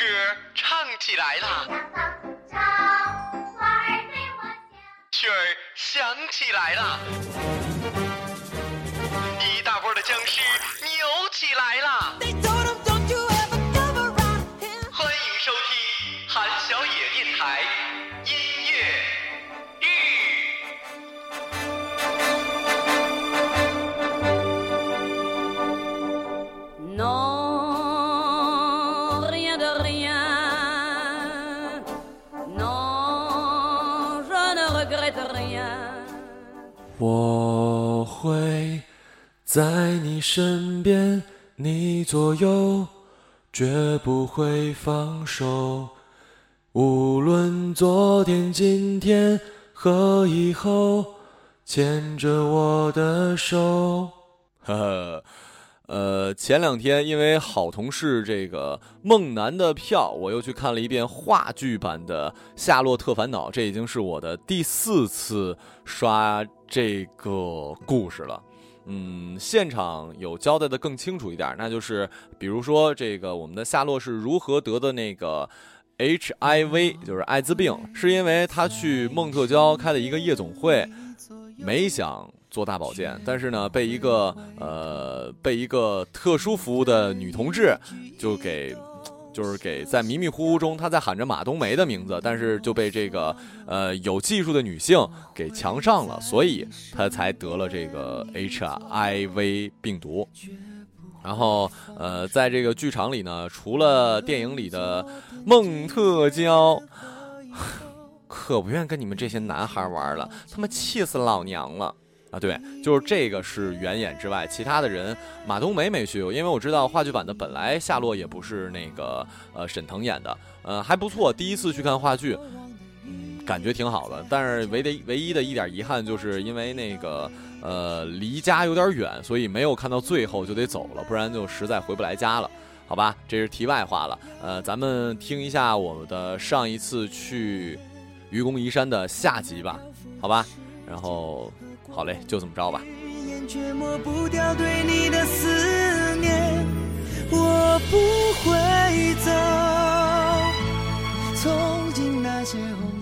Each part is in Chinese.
歌唱起来啦，曲儿响起来啦，一大波的僵尸扭起来啦！会在你身边，你左右，绝不会放手。无论昨天、今天和以后，牵着我的手。呵呵。呃，前两天因为好同事这个梦楠的票，我又去看了一遍话剧版的《夏洛特烦恼》，这已经是我的第四次刷这个故事了。嗯，现场有交代的更清楚一点，那就是比如说这个我们的夏洛是如何得的那个 HIV，就是艾滋病，是因为他去孟特娇开了一个夜总会，没想做大保健，但是呢，被一个呃被一个特殊服务的女同志就给。就是给在迷迷糊糊中，他在喊着马冬梅的名字，但是就被这个呃有技术的女性给强上了，所以他才得了这个 HIV 病毒。然后呃，在这个剧场里呢，除了电影里的孟特娇，可不愿跟你们这些男孩玩了，他妈气死老娘了。啊，对，就是这个是原演之外，其他的人马冬梅没去，因为我知道话剧版的本来夏洛也不是那个呃沈腾演的，呃还不错，第一次去看话剧，嗯，感觉挺好的。但是唯的唯一的一点遗憾就是因为那个呃离家有点远，所以没有看到最后就得走了，不然就实在回不来家了。好吧，这是题外话了。呃，咱们听一下我们的上一次去愚公移山的下集吧，好吧，然后。好嘞，就这么着吧。却抹不掉对你的思念，我不会走，从今那些红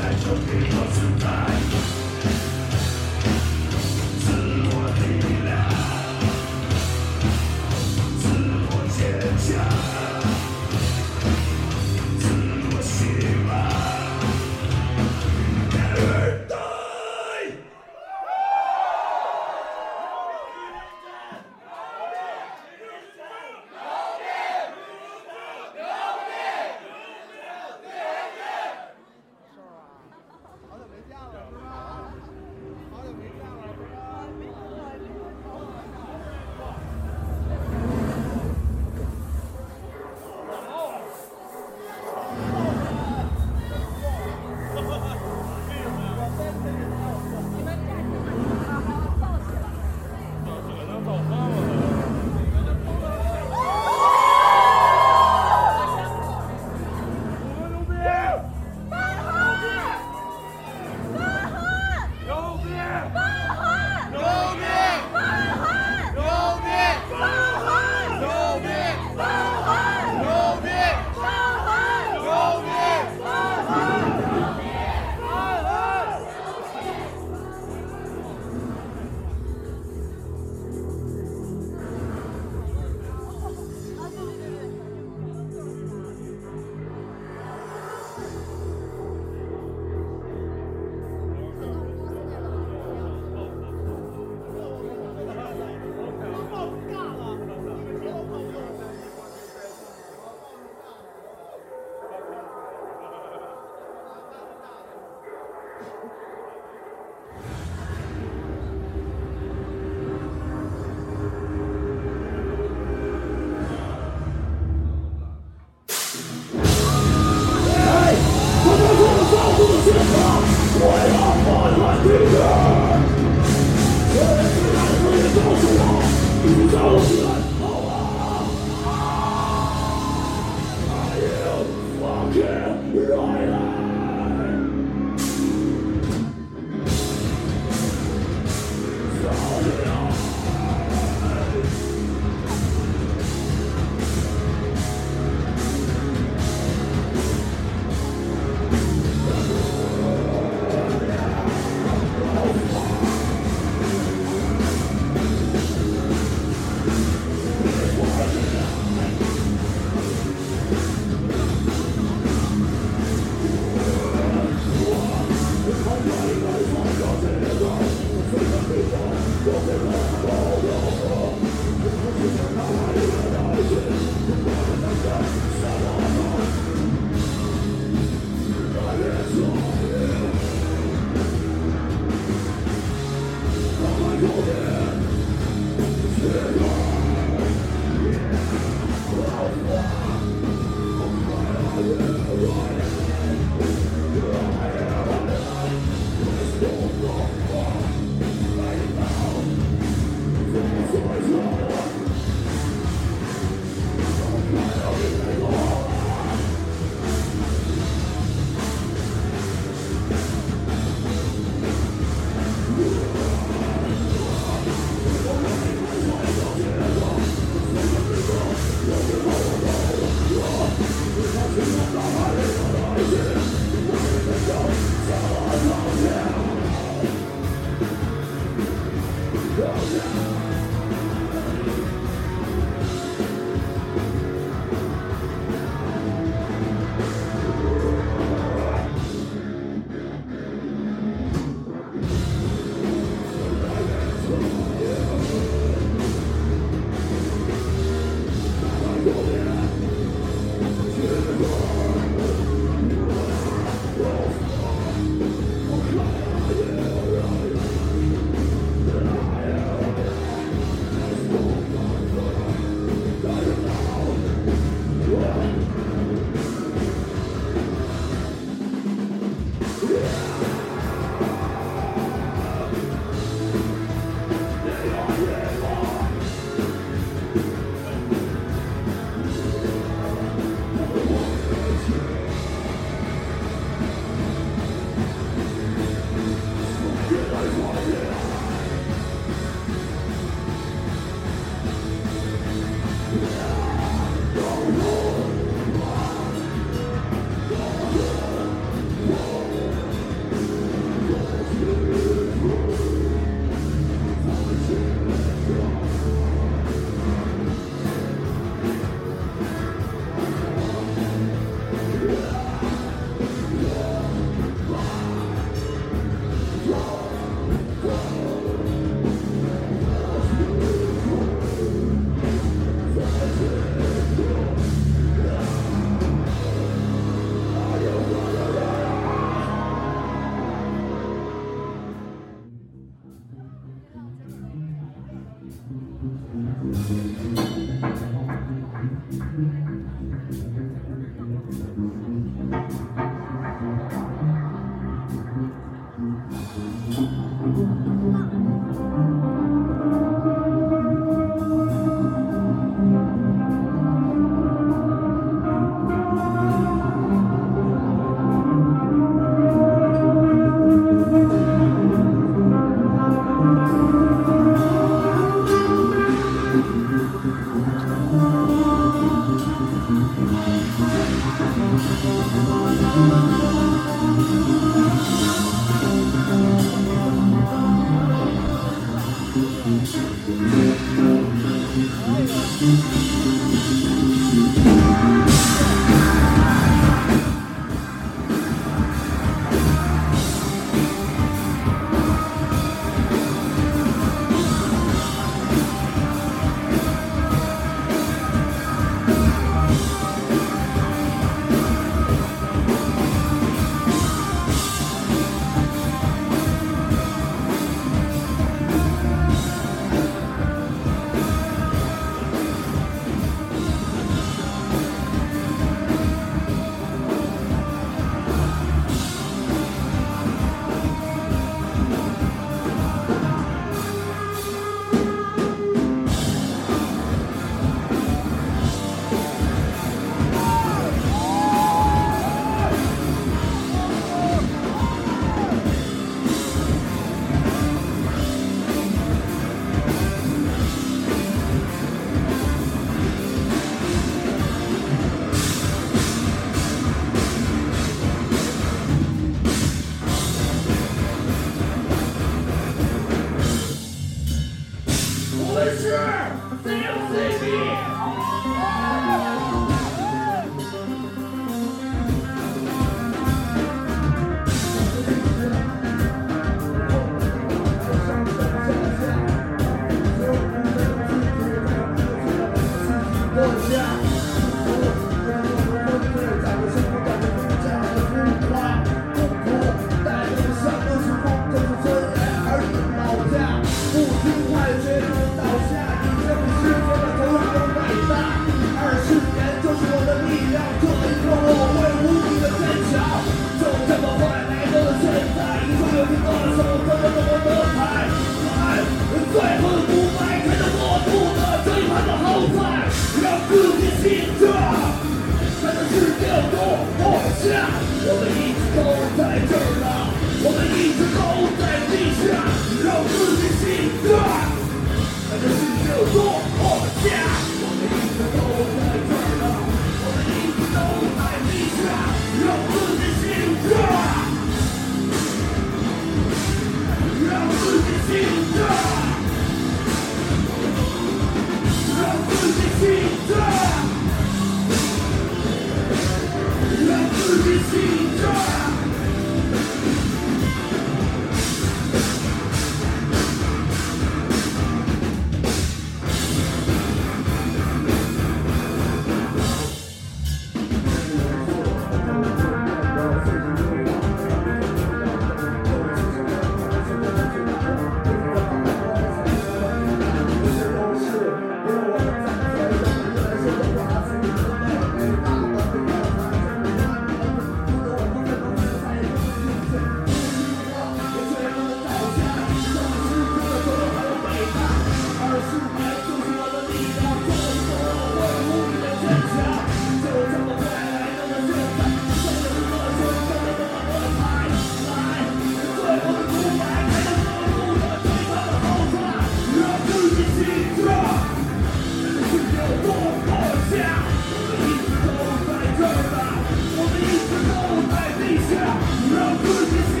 喜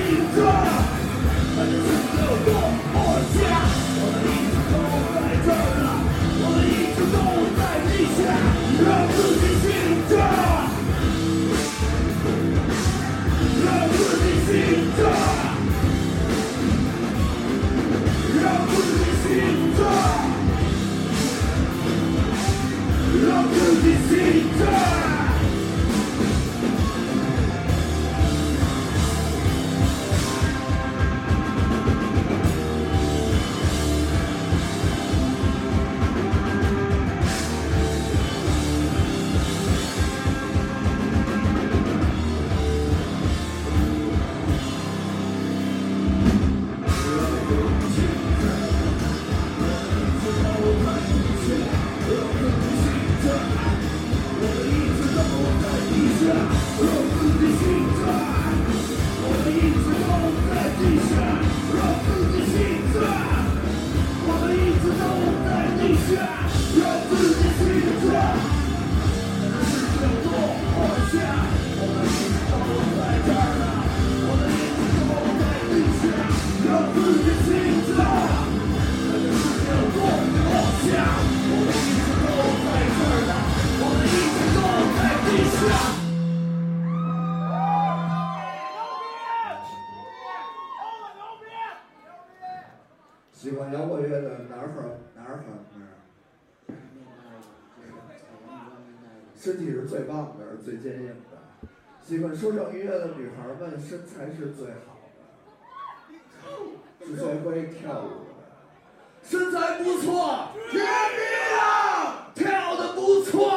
哪儿好哪儿好哪儿？身体是最棒的，是最坚硬的。喜欢说唱音乐的女孩们身材是最好的，是最会跳舞的，身材不错，绝逼啊！跳的不错，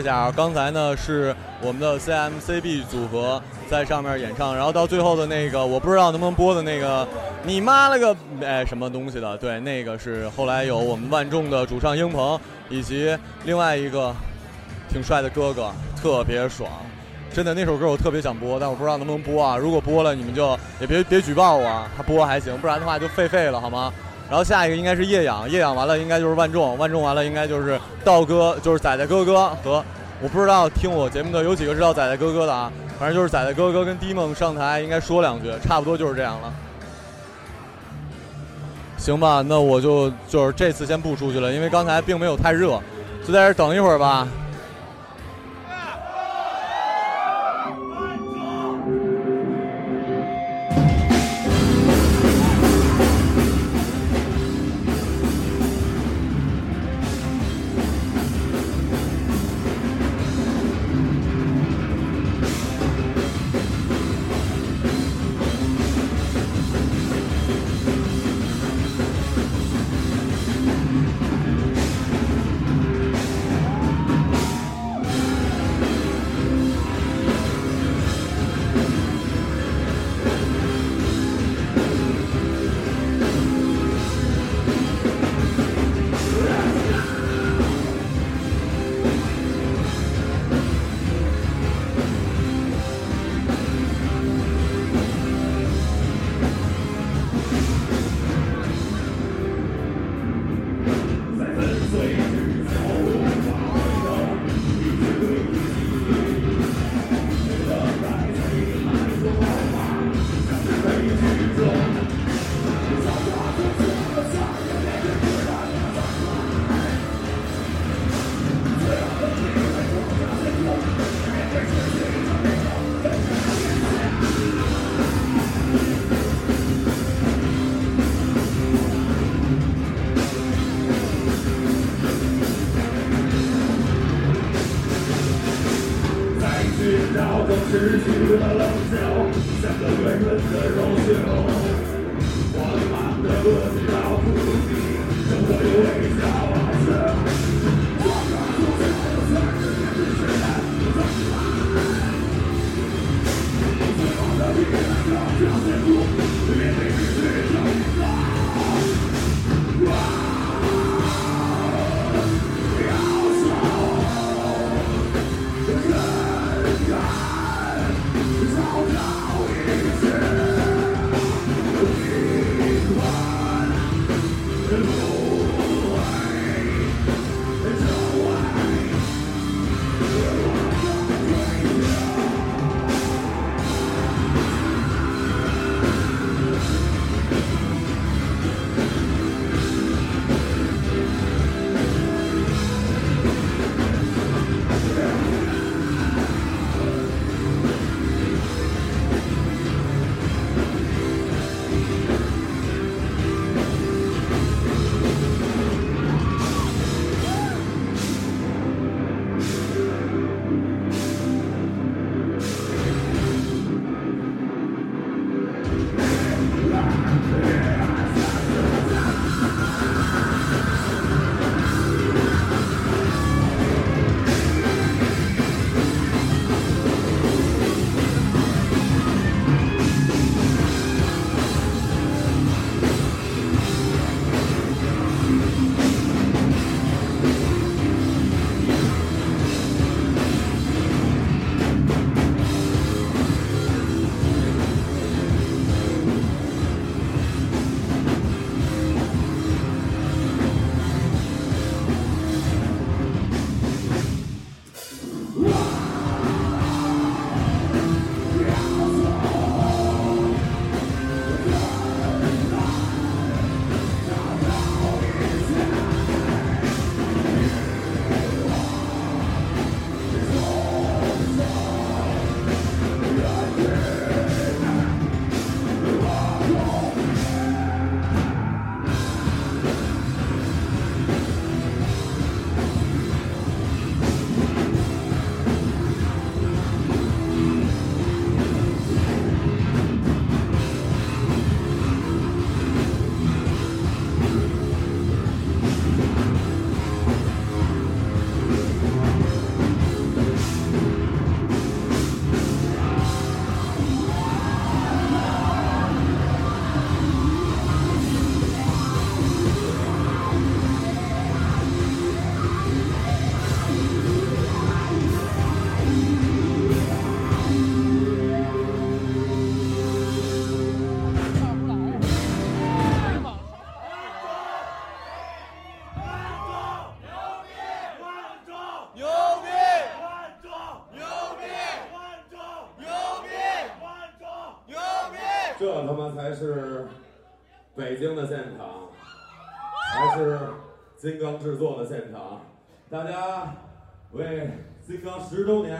一下，刚才呢是我们的 CMCB 组合在上面演唱，然后到最后的那个我不知道能不能播的那个你妈了个哎什么东西的，对，那个是后来有我们万众的主唱英鹏以及另外一个挺帅的哥哥，特别爽。真的那首歌我特别想播，但我不知道能不能播啊。如果播了，你们就也别别举报我，他播还行，不然的话就废废了，好吗？然后下一个应该是夜养，夜养完了应该就是万众，万众完了应该就是道哥，就是仔仔哥哥和我不知道听我节目的有几个知道仔仔哥哥的啊，反正就是仔仔哥哥跟迪梦上台应该说两句，差不多就是这样了。行吧，那我就就是这次先不出去了，因为刚才并没有太热，就在这等一会儿吧。失去了棱角，像个圆润的肉球，缓慢的滚。这他妈才是北京的现场，还是金刚制作的现场。大家为金刚十周年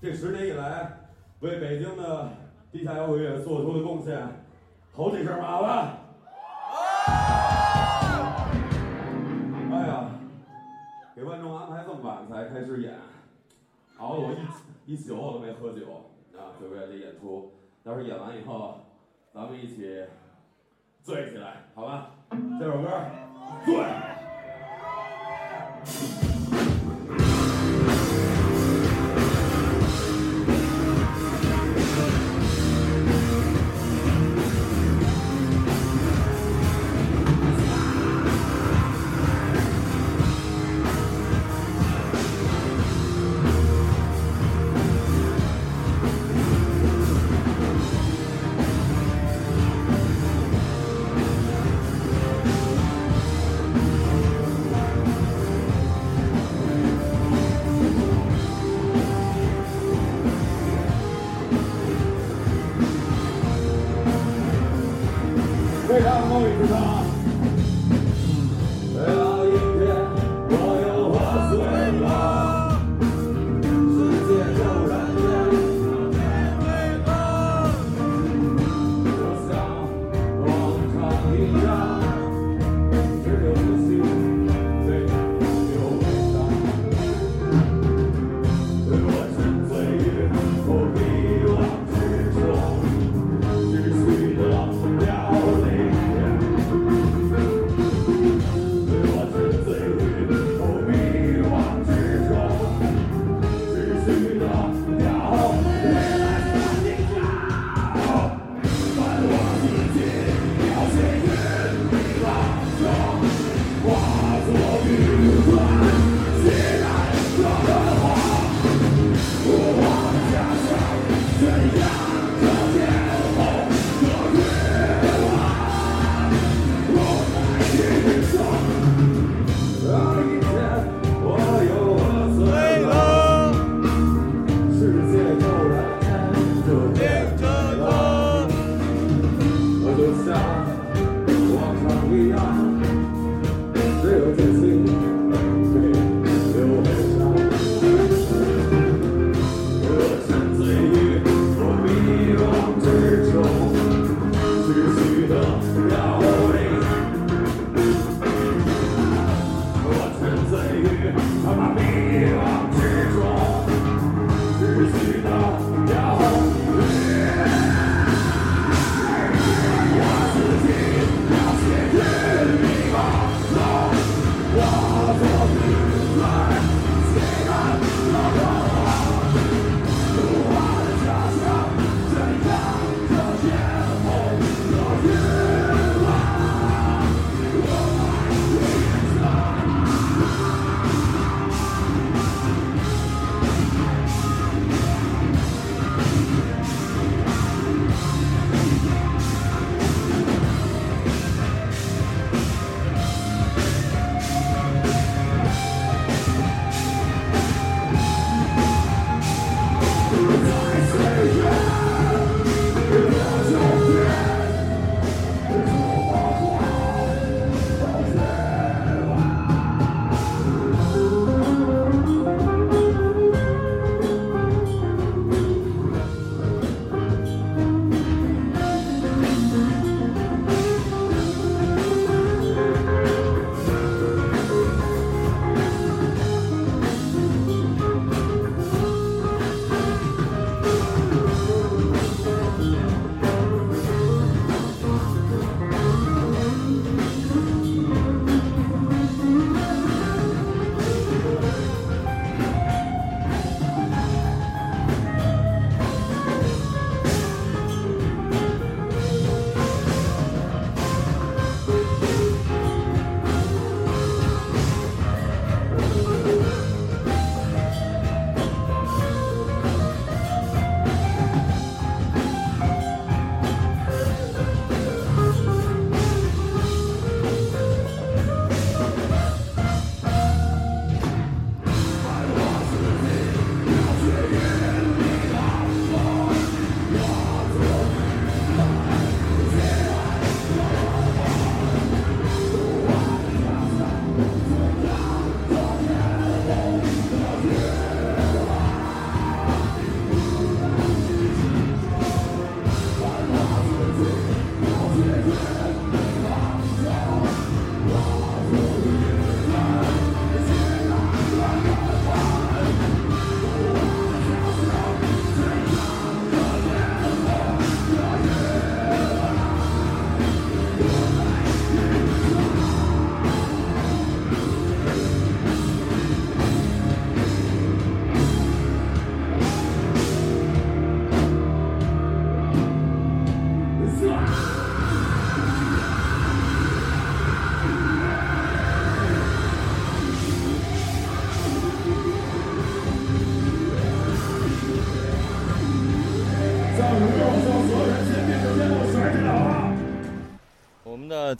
这十年以来为北京的地下摇滚乐做出的贡献，吼几声麻烦。哎呀，给观众安排这么晚才开始演，熬了我一一宿我都没喝酒啊，就为了这演出。待会儿演完以后，咱们一起醉起来，好吧？这首歌《醉》。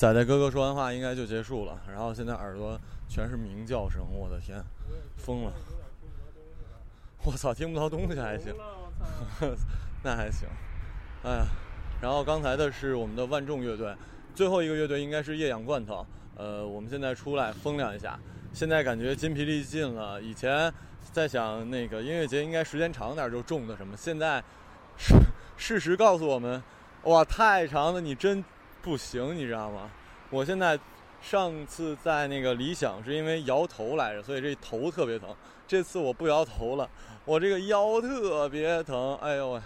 仔仔哥哥说完话应该就结束了，然后现在耳朵全是鸣叫声，我的天，疯了！我操，听不到东西还行，那还行。哎呀，然后刚才的是我们的万众乐队，最后一个乐队应该是液氧罐头。呃，我们现在出来风凉一下，现在感觉筋疲力尽了。以前在想那个音乐节应该时间长点就重的什么，现在事事实告诉我们，哇，太长了，你真不行，你知道吗？我现在上次在那个理想是因为摇头来着，所以这头特别疼。这次我不摇头了，我这个腰特别疼，哎呦喂！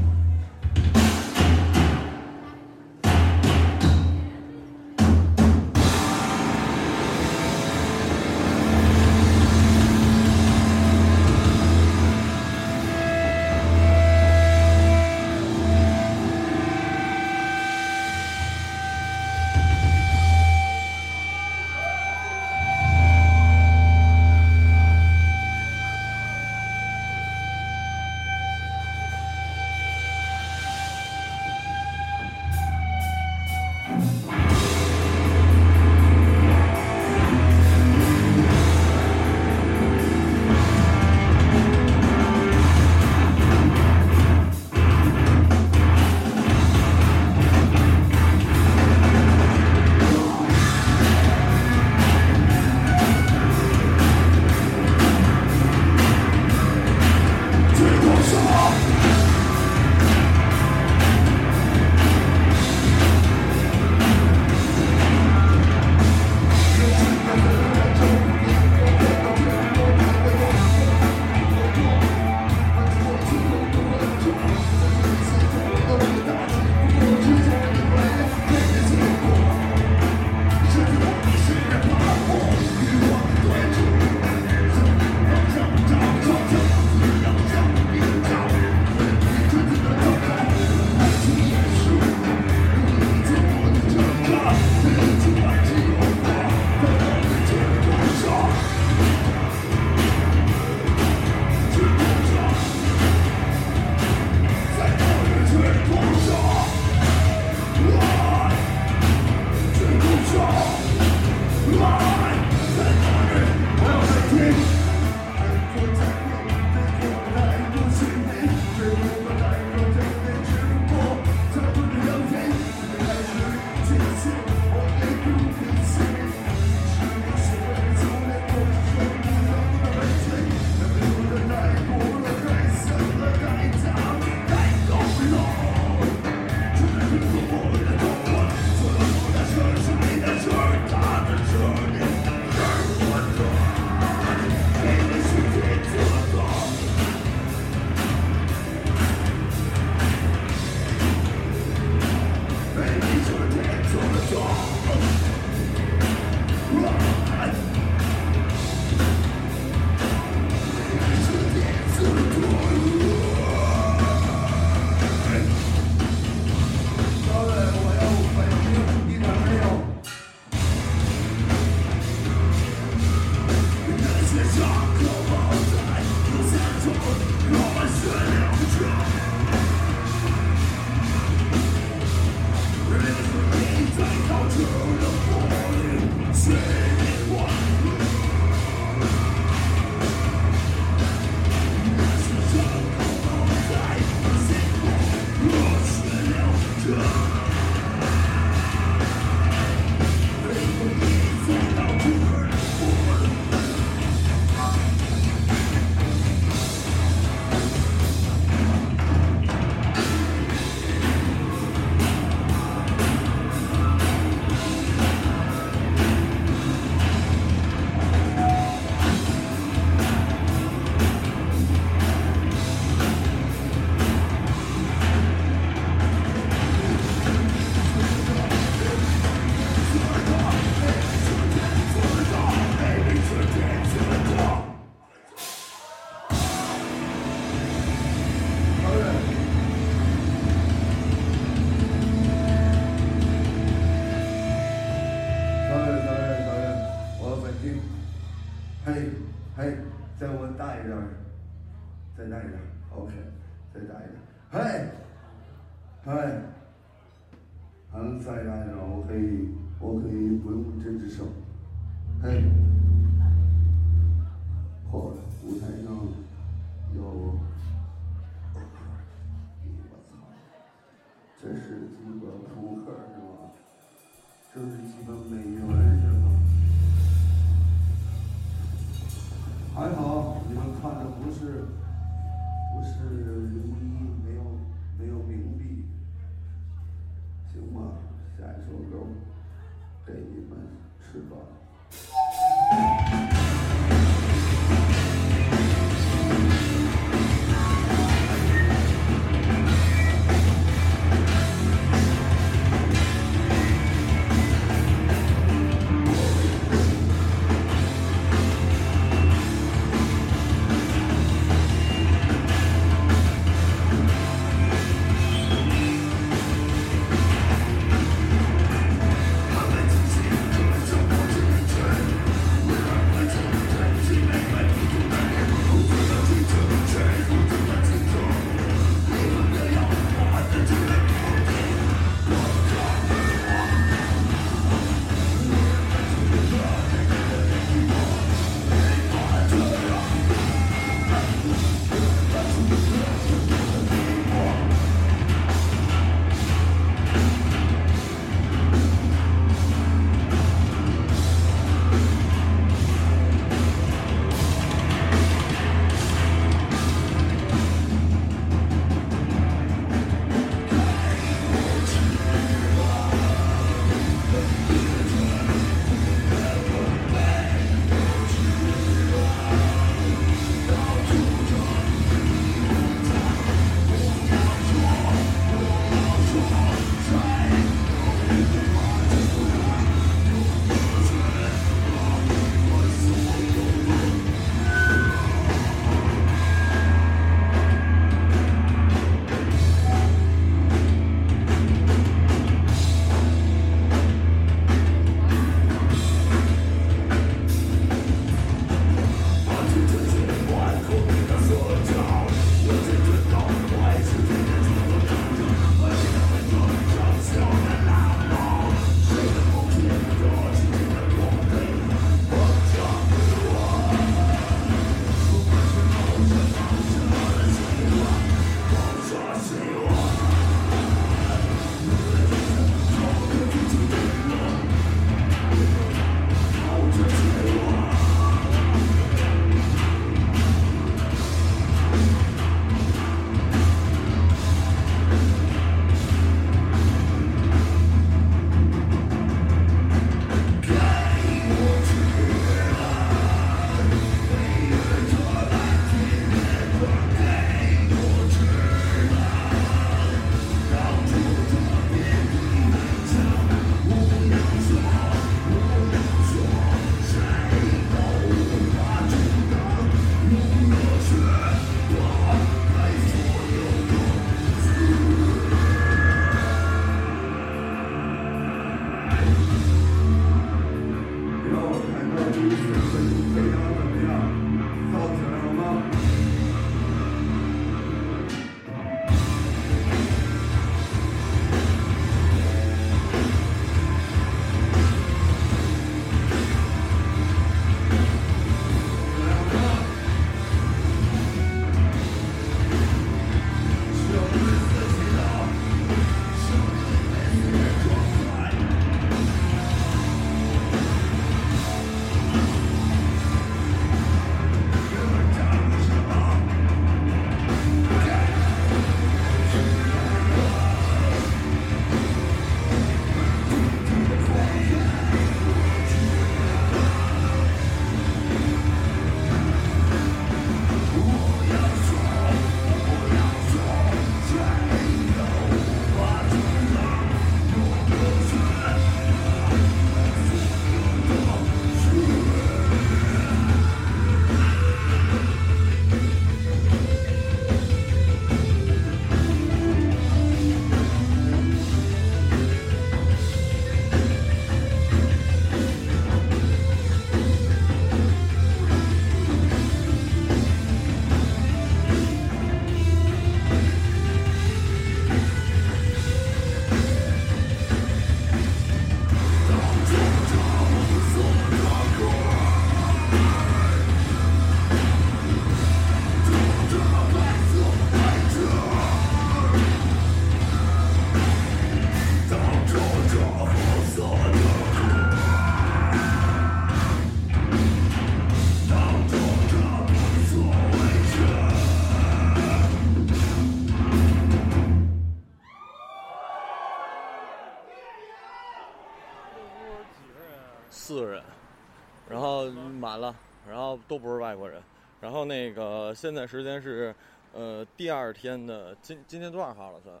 都不是外国人，然后那个现在时间是呃第二天的今今天多少号了算？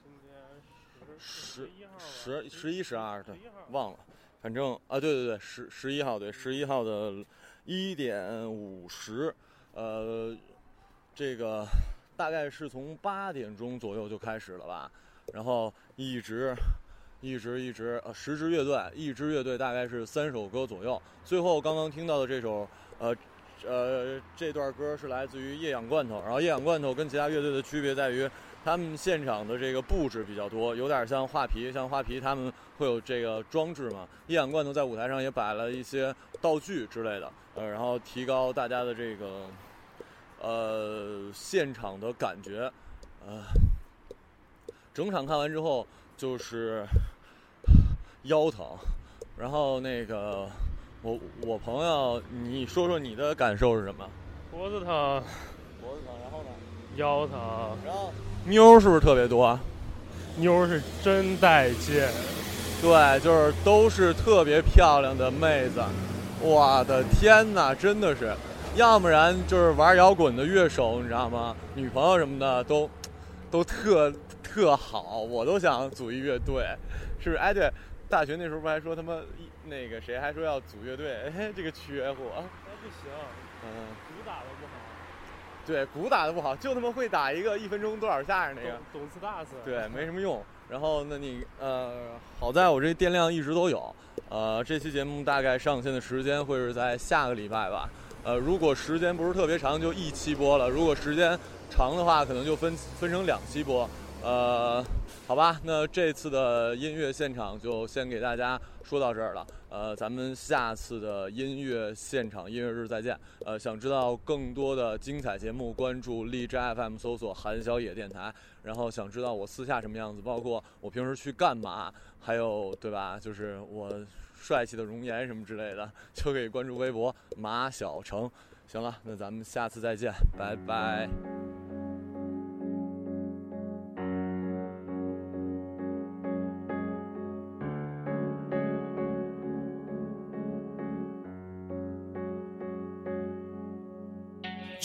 今天十一号十十一十二对，忘了，反正啊对对对十十一号对十一号的一点五十，呃，这个大概是从八点钟左右就开始了吧，然后一直一直一直呃十支乐队，一支乐队大概是三首歌左右，最后刚刚听到的这首呃。呃，这段歌是来自于夜氧罐头，然后夜氧罐头跟其他乐队的区别在于，他们现场的这个布置比较多，有点像画皮，像画皮他们会有这个装置嘛。夜氧罐头在舞台上也摆了一些道具之类的，呃，然后提高大家的这个呃现场的感觉，呃，整场看完之后就是 腰疼，然后那个我我朋友，你说说你的感受是什么？脖子疼、脖子疼，然后呢？腰疼，然后妞儿是不是特别多？妞儿是真带劲。对，就是都是特别漂亮的妹子，我的天哪，真的是，要不然就是玩摇滚的乐手，你知道吗？女朋友什么的都都特特好，我都想组一乐队，是不是？哎，对，大学那时候不还说他妈一那个谁还说要组乐队，哎，这个缺货，那不行，嗯，鼓打的不好，对，鼓打的不好，就他妈会打一个一分钟多少下那个。懂懂次大次。对，没什么用。然后，那你呃，好在我这电量一直都有。呃，这期节目大概上线的时间会是在下个礼拜吧。呃，如果时间不是特别长，就一期播了；如果时间长的话，可能就分分成两期播。呃，好吧，那这次的音乐现场就先给大家说到这儿了。呃，咱们下次的音乐现场音乐日再见。呃，想知道更多的精彩节目，关注荔枝 FM 搜索韩小野电台。然后想知道我私下什么样子，包括我平时去干嘛，还有对吧？就是我帅气的容颜什么之类的，就可以关注微博马小成。行了，那咱们下次再见，拜拜。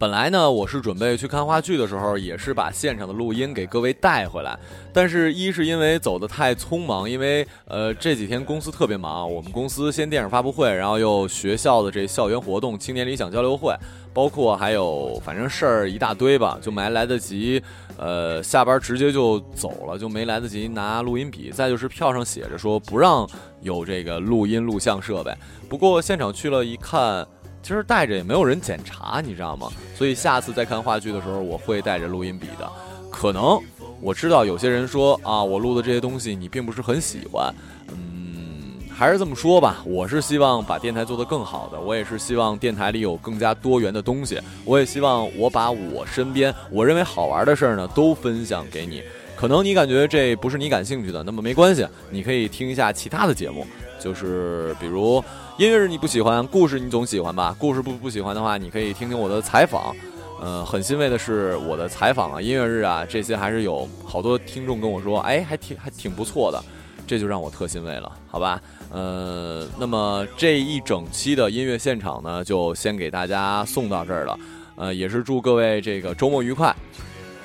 本来呢，我是准备去看话剧的时候，也是把现场的录音给各位带回来。但是，一是因为走得太匆忙，因为呃这几天公司特别忙，我们公司先电影发布会，然后又学校的这校园活动、青年理想交流会，包括还有反正事儿一大堆吧，就没来得及，呃下班直接就走了，就没来得及拿录音笔。再就是票上写着说不让有这个录音录像设备，不过现场去了一看。其实带着也没有人检查，你知道吗？所以下次再看话剧的时候，我会带着录音笔的。可能我知道有些人说啊，我录的这些东西你并不是很喜欢，嗯，还是这么说吧。我是希望把电台做得更好的，我也是希望电台里有更加多元的东西，我也希望我把我身边我认为好玩的事儿呢都分享给你。可能你感觉这不是你感兴趣的，那么没关系，你可以听一下其他的节目，就是比如音乐日你不喜欢，故事你总喜欢吧？故事不不喜欢的话，你可以听听我的采访。呃，很欣慰的是，我的采访啊、音乐日啊这些还是有好多听众跟我说，哎，还挺还挺不错的，这就让我特欣慰了，好吧？呃，那么这一整期的音乐现场呢，就先给大家送到这儿了。呃，也是祝各位这个周末愉快。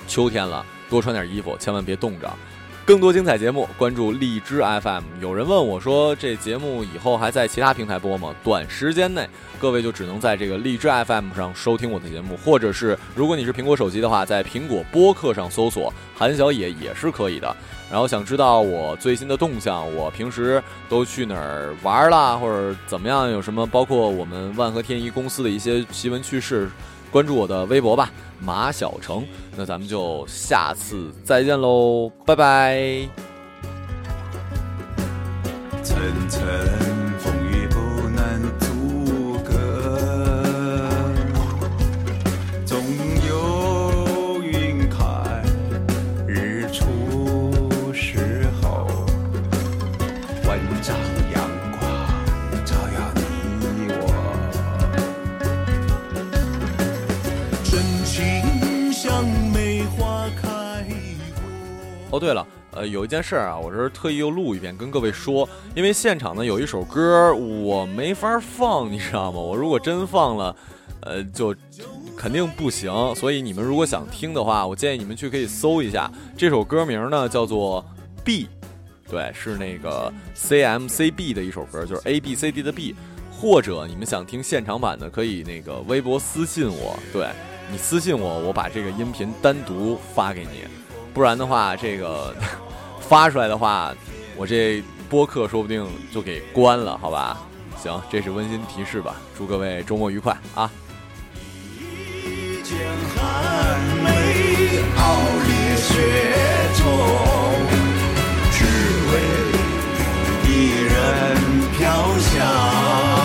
秋天了，多穿点衣服，千万别冻着。更多精彩节目，关注荔枝 FM。有人问我说，这节目以后还在其他平台播吗？短时间内，各位就只能在这个荔枝 FM 上收听我的节目，或者是如果你是苹果手机的话，在苹果播客上搜索“韩小野”也是可以的。然后想知道我最新的动向，我平时都去哪儿玩啦，或者怎么样？有什么包括我们万和天宜公司的一些奇闻趣事，关注我的微博吧。马小成，那咱们就下次再见喽，拜拜。晨晨哦，对了，呃，有一件事儿啊，我这是特意又录一遍，跟各位说，因为现场呢有一首歌我没法放，你知道吗？我如果真放了，呃，就肯定不行。所以你们如果想听的话，我建议你们去可以搜一下这首歌名呢，叫做《B》，对，是那个 C M C B 的一首歌，就是 A B C D 的 B。或者你们想听现场版的，可以那个微博私信我，对你私信我，我把这个音频单独发给你。不然的话，这个 发出来的话，我这播客说不定就给关了，好吧？行，这是温馨提示吧。祝各位周末愉快啊！一剑寒梅傲烈雪中，只为一人飘香。